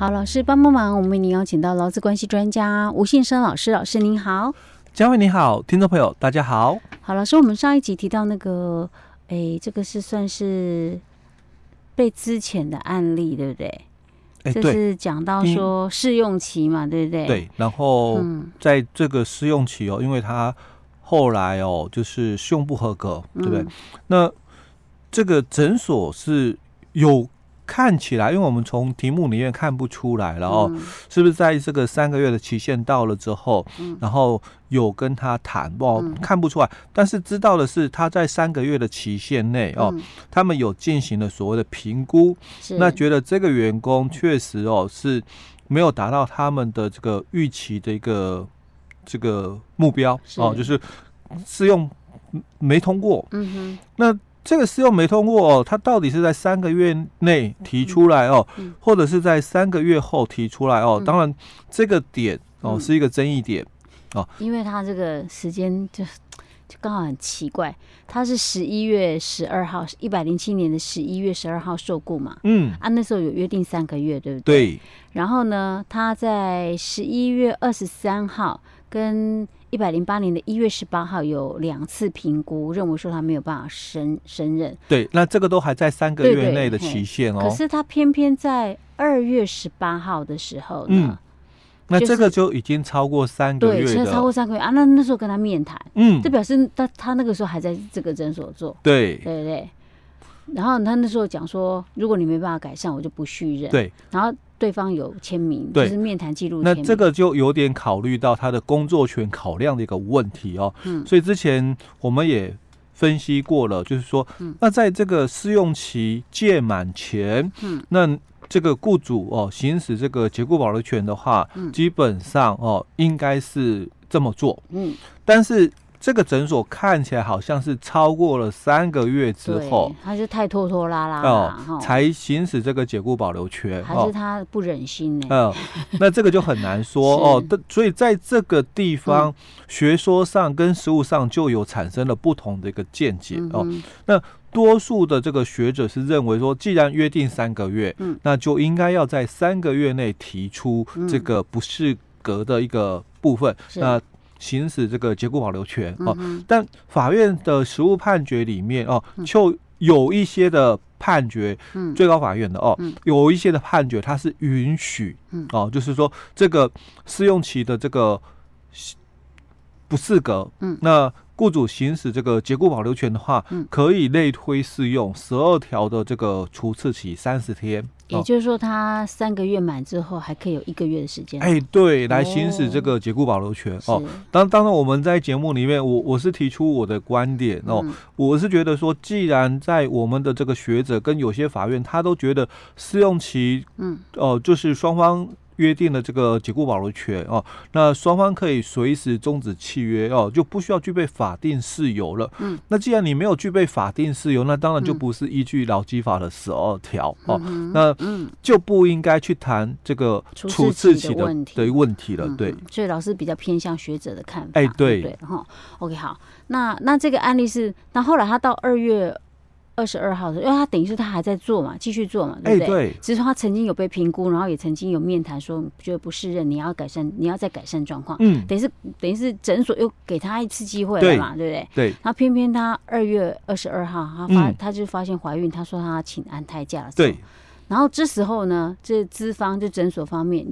好，老师帮帮忙，我们为您邀请到劳资关系专家吴信生老师，老师您好，嘉惠你好，听众朋友大家好。好，老师，我们上一集提到那个，哎，这个是算是被资遣的案例，对不对？哎，对，这是讲到说试用期嘛，对不对？对，然后在这个试用期哦，因为他后来哦，就是试用不合格，对不对？嗯、那这个诊所是有。看起来，因为我们从题目里面看不出来了哦，嗯、是不是在这个三个月的期限到了之后，嗯、然后有跟他谈哦，嗯、看不出来，但是知道的是他在三个月的期限内哦，嗯、他们有进行了所谓的评估，那觉得这个员工确实哦是没有达到他们的这个预期的一个这个目标哦，就是试用没通过，嗯哼，那。这个试用没通过哦，他到底是在三个月内提出来哦，或者是在三个月后提出来哦？当然，这个点哦是一个争议点哦，因为他这个时间就就刚好很奇怪，他是十一月十二号，一百零七年的十一月十二号受雇嘛，嗯，啊那时候有约定三个月，对不对？对。然后呢，他在十一月二十三号跟。一百零八年的一月十八号有两次评估，认为说他没有办法升升任。对，那这个都还在三个月内的期限哦。可是他偏偏在二月十八号的时候呢，嗯，那这个就已经超过三个月超过三个月啊。那那时候跟他面谈，嗯，这表示他他那个时候还在这个诊所做。对，对对。然后他那时候讲说，如果你没办法改善，我就不续任。对，然后。对方有签名，就是面谈记录。那这个就有点考虑到他的工作权考量的一个问题哦。嗯，所以之前我们也分析过了，就是说，那在这个试用期届满前，嗯，那这个雇主哦行使这个解雇保留权的话，基本上哦应该是这么做。嗯，但是。这个诊所看起来好像是超过了三个月之后，他就太拖拖拉拉了，哦，才行使这个解雇保留权，还是他不忍心呢？嗯，哦，那这个就很难说 哦。所以在这个地方，嗯，学说上跟实务上就有产生了不同的一个见解，嗯，哦。那多数的这个学者是认为说，既然约定三个月，嗯，那就应该要在三个月内提出这个不适格的一个部分，嗯，那。行使这个解雇保留权哦，嗯、但法院的实务判决里面哦，就有一些的判决，嗯、最高法院的哦，嗯、有一些的判决它是允许，嗯、哦，就是说这个试用期的这个不适格，嗯，那。雇主行使这个解雇保留权的话，嗯、可以类推适用十二条的这个除斥期三十天，也就是说，他三个月满之后还可以有一个月的时间。哎，对，来行使这个解雇保留权哦。哦当当然，我们在节目里面，我我是提出我的观点哦，嗯、我是觉得说，既然在我们的这个学者跟有些法院，他都觉得试用期，嗯，哦、呃，就是双方。约定了这个解雇保留权哦，那双方可以随时终止契约哦，就不需要具备法定事由了。嗯，那既然你没有具备法定事由，那当然就不是依据劳基法的十二条哦，嗯、那就不应该去谈这个处置起的问题的问题了。对，所以老师比较偏向学者的看法。哎，对对哈。OK，好，那那这个案例是，那后来他到二月。二十二号的，因为他等于是他还在做嘛，继续做嘛，对不对？欸、对。只是说他曾经有被评估，然后也曾经有面谈，说觉得不适任，你要改善，你要再改善状况。嗯。等于是等于是诊所又给他一次机会了嘛，对，对不对？对。然后偏偏他二月二十二号，他发、嗯、他就发现怀孕，他说他请安胎假了。对。然后这时候呢，这资方就诊所方面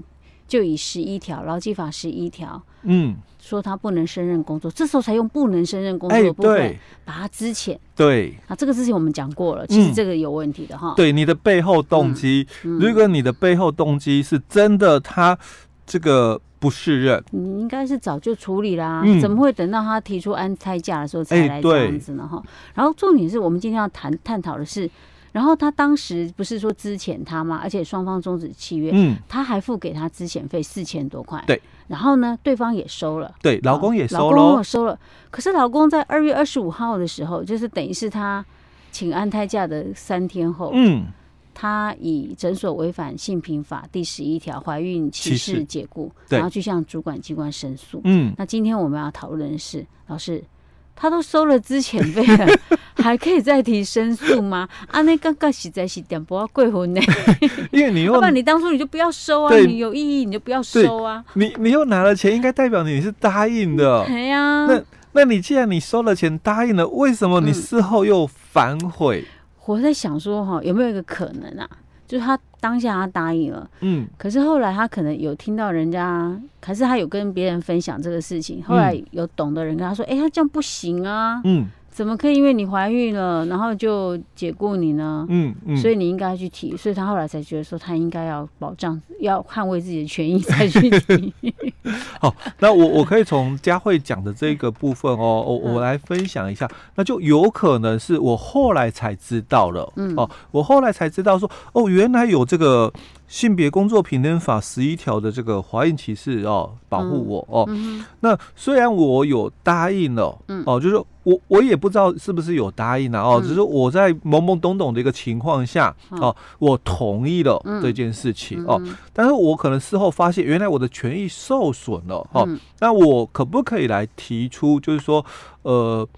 就以十一条劳基法十一条，嗯，说他不能胜任工作，这时候才用不能胜任工作的部分，对把他支遣。对，啊，这个之前我们讲过了，其实这个有问题的哈。对，你的背后动机，如果你的背后动机是真的，他这个。不适任，你应该是早就处理啦，嗯、怎么会等到他提出安胎假的时候才来这样子呢？哈、欸，然后重点是我们今天要谈探讨的是，然后他当时不是说资遣他吗？而且双方终止契约，嗯，他还付给他资遣费四千多块，对，然后呢，对方也收了，对，老公也收了，老公也收了，可是老公在二月二十五号的时候，就是等于是他请安胎假的三天后，嗯。他以诊所违反性平法第十一条怀孕歧视解雇，然后去向主管机关申诉。嗯，那今天我们要讨论的是，老师，他都收了之前费了，还可以再提申诉吗？啊，那刚刚实在是点不要贵婚呢？因为你又，要不然你当初你就不要收啊，你有异议你就不要收啊。你你又拿了钱，应该代表你是答应的。对呀，那那你既然你收了钱答应了，为什么你事后又反悔？我在想说哈，有没有一个可能啊？就是他当下他答应了，嗯，可是后来他可能有听到人家，可是他有跟别人分享这个事情，后来有懂的人跟他说，哎、欸，他这样不行啊，嗯。怎么可以因为你怀孕了，然后就解雇你呢？嗯嗯，所以你应该去提，所以他后来才觉得说他应该要保障、要捍卫自己的权益才去提。好，那我我可以从佳慧讲的这个部分哦，我我来分享一下，那就有可能是我后来才知道了，嗯哦，我后来才知道说，哦，原来有这个。性别工作平等法十一条的这个怀孕歧视哦，保护我哦。嗯嗯、那虽然我有答应了，嗯、哦，就是我我也不知道是不是有答应了哦，嗯、只是我在懵懵懂懂的一个情况下、嗯、哦，我同意了这件事情、嗯、哦。但是我可能事后发现，原来我的权益受损了哦。嗯、那我可不可以来提出，就是说，呃。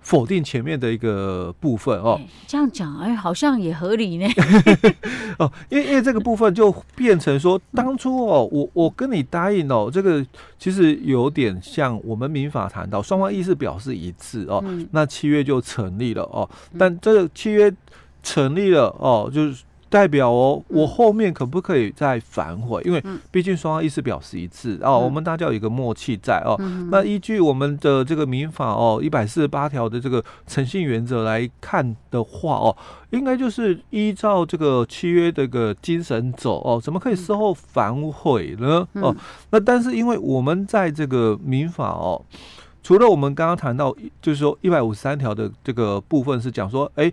否定前面的一个部分哦，这样讲哎，好像也合理呢。哦，因为因为这个部分就变成说，当初哦，我我跟你答应哦，这个其实有点像我们民法谈到双方意思表示一致哦，那契约就成立了哦。但这个契约成立了哦，就是。代表哦，我后面可不可以再反悔？因为毕竟双方意思表示一致哦，我们大家有一个默契在哦。那依据我们的这个民法哦，一百四十八条的这个诚信原则来看的话哦，应该就是依照这个契约的一个精神走哦，怎么可以事后反悔呢？哦，那但是因为我们在这个民法哦，除了我们刚刚谈到，就是说一百五十三条的这个部分是讲说，哎，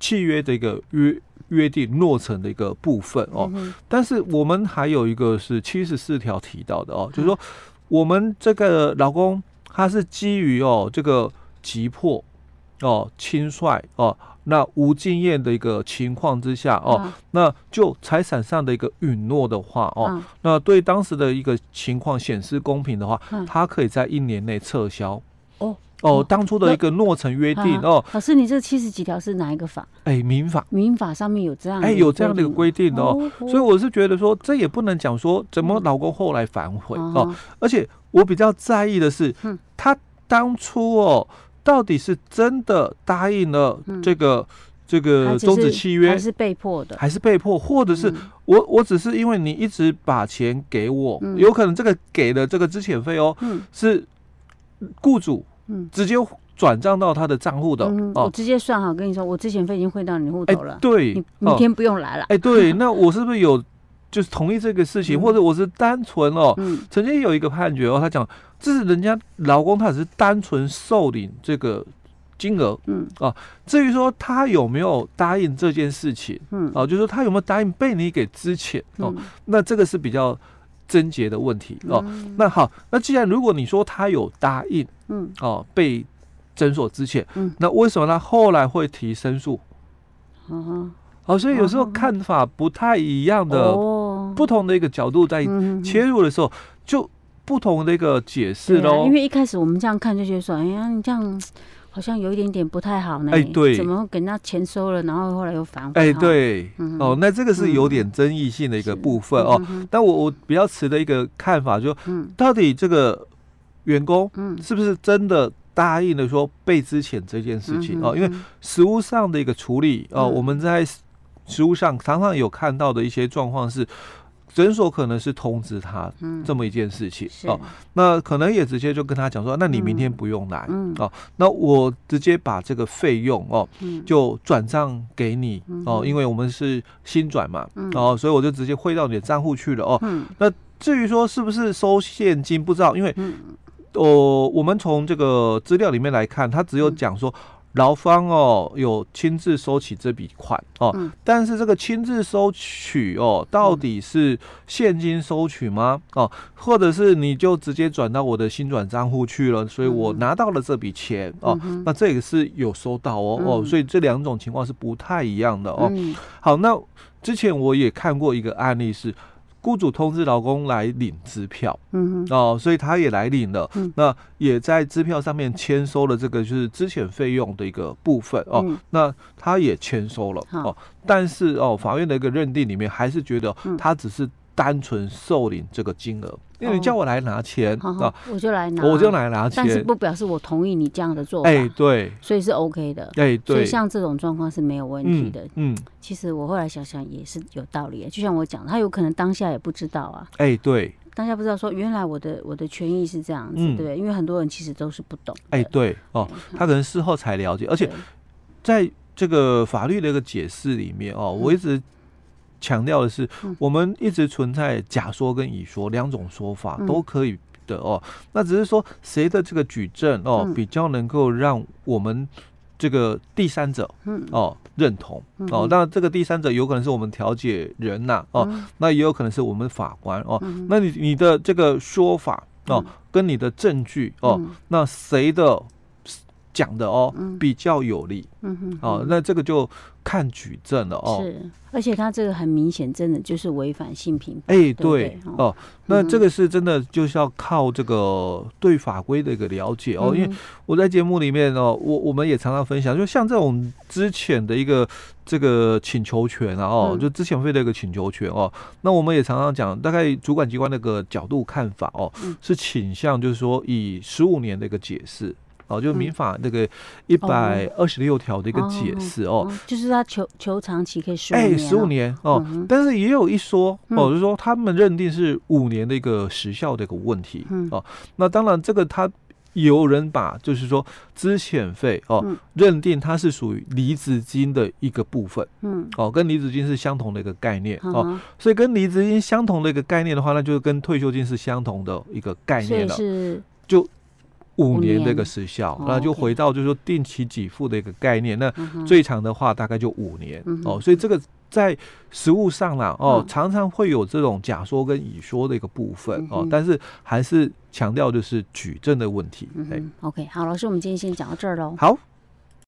契约的一个约。约定诺成的一个部分哦，但是我们还有一个是七十四条提到的哦，就是说我们这个老公他是基于哦这个急迫哦轻率哦那无经验的一个情况之下哦，那就财产上的一个允诺的话哦，那对当时的一个情况显示公平的话，他可以在一年内撤销。哦。哦，当初的一个诺成约定哦，老师，你这七十几条是哪一个法？哎，民法，民法上面有这样，哎，有这样的一个规定？哦，所以我是觉得说，这也不能讲说怎么老公后来反悔哦，而且我比较在意的是，他当初哦，到底是真的答应了这个这个终止契约，还是被迫的，还是被迫，或者是我我只是因为你一直把钱给我，有可能这个给的这个资遣费哦，是雇主。直接转账到他的账户的，嗯，我直接算好，跟你说，我之前费已经汇到你户头了。对，你明天不用来了。哎，对，那我是不是有就是同意这个事情，或者我是单纯哦，曾经有一个判决哦，他讲这是人家老公他只是单纯受领这个金额，嗯。啊，至于说他有没有答应这件事情，嗯。啊，就是说他有没有答应被你给支遣哦，那这个是比较。症结的问题哦，那好，那既然如果你说他有答应，嗯，哦，被诊所之前，嗯，那为什么他后来会提申诉？嗯，好，所以有时候看法不太一样的，不同的一个角度在切入的时候，就不同的一个解释喽。因为一开始我们这样看就觉得说，哎呀，你这样。好像有一点点不太好呢。哎，对，怎么给人家钱收了，然后后来又反悔？哎，对，哦，那这个是有点争议性的一个部分哦。但我我比较持的一个看法，就到底这个员工是不是真的答应了说被资遣这件事情哦？因为实物上的一个处理哦，我们在实物上常常有看到的一些状况是，诊所可能是通知他这么一件事情哦，那可能也直接就跟他讲说，那你明天不用来哦，那我直接把这个费用哦就转账给你哦，因为我们是新转嘛哦，所以我就直接汇到你的账户去了哦。那至于说是不是收现金，不知道，因为哦，我们从这个资料里面来看，他只有讲说。劳方哦，有亲自收取这笔款哦，嗯、但是这个亲自收取哦，到底是现金收取吗？哦，或者是你就直接转到我的新转账户去了，所以我拿到了这笔钱哦，嗯、那这个是有收到哦、嗯、哦，所以这两种情况是不太一样的哦。嗯、好，那之前我也看过一个案例是。雇主通知劳工来领支票，嗯哼，哦，所以他也来领了，嗯，那也在支票上面签收了这个就是之前费用的一个部分哦，嗯、那他也签收了哦，但是哦，法院的一个认定里面还是觉得他只是。单纯受领这个金额，因为你叫我来拿钱啊，我就来拿，我就来拿钱，但是不表示我同意你这样的做法。哎，对，所以是 OK 的。哎，对，所以像这种状况是没有问题的。嗯，其实我后来想想也是有道理的，就像我讲，他有可能当下也不知道啊。哎，对，当下不知道说原来我的我的权益是这样子，对不对？因为很多人其实都是不懂。哎，对哦，他可能事后才了解，而且在这个法律的一个解释里面哦，我一直。强调的是，我们一直存在假说跟乙说两种说法都可以的哦。那只是说谁的这个举证哦比较能够让我们这个第三者哦认同。哦。那这个第三者有可能是我们调解人呐哦，那也有可能是我们法官哦。那你你的这个说法哦跟你的证据哦，那谁的讲的哦比较有利？嗯哼，哦，那这个就看举证了哦。是。而且他这个很明显，真的就是违反性平法。哎，对，对哦，那这个是真的就是要靠这个对法规的一个了解哦。因为我在节目里面哦，我我们也常常分享，就像这种之前的一个这个请求权啊，哦，就之前费的一个请求权哦。那我们也常常讲，大概主管机关那个角度看法哦，是倾向就是说以十五年的一个解释。哦，就民法那个一百二十六条的一个解释哦，就是他求求长期可以十五年，哎，十五年哦，但是也有一说哦，就是说他们认定是五年的一个时效的一个问题哦。那当然，这个他有人把就是说资遣费哦认定它是属于离职金的一个部分，嗯，哦，跟离职金是相同的一个概念哦，所以跟离职金相同的一个概念的话，那就是跟退休金是相同的一个概念了，是就。五年的一个时效，那就回到就是说定期给付的一个概念。那最长的话大概就五年哦，所以这个在实物上啦哦，常常会有这种假说跟乙说的一个部分哦，但是还是强调就是举证的问题。哎，OK，好，老师，我们今天先讲到这儿喽。好。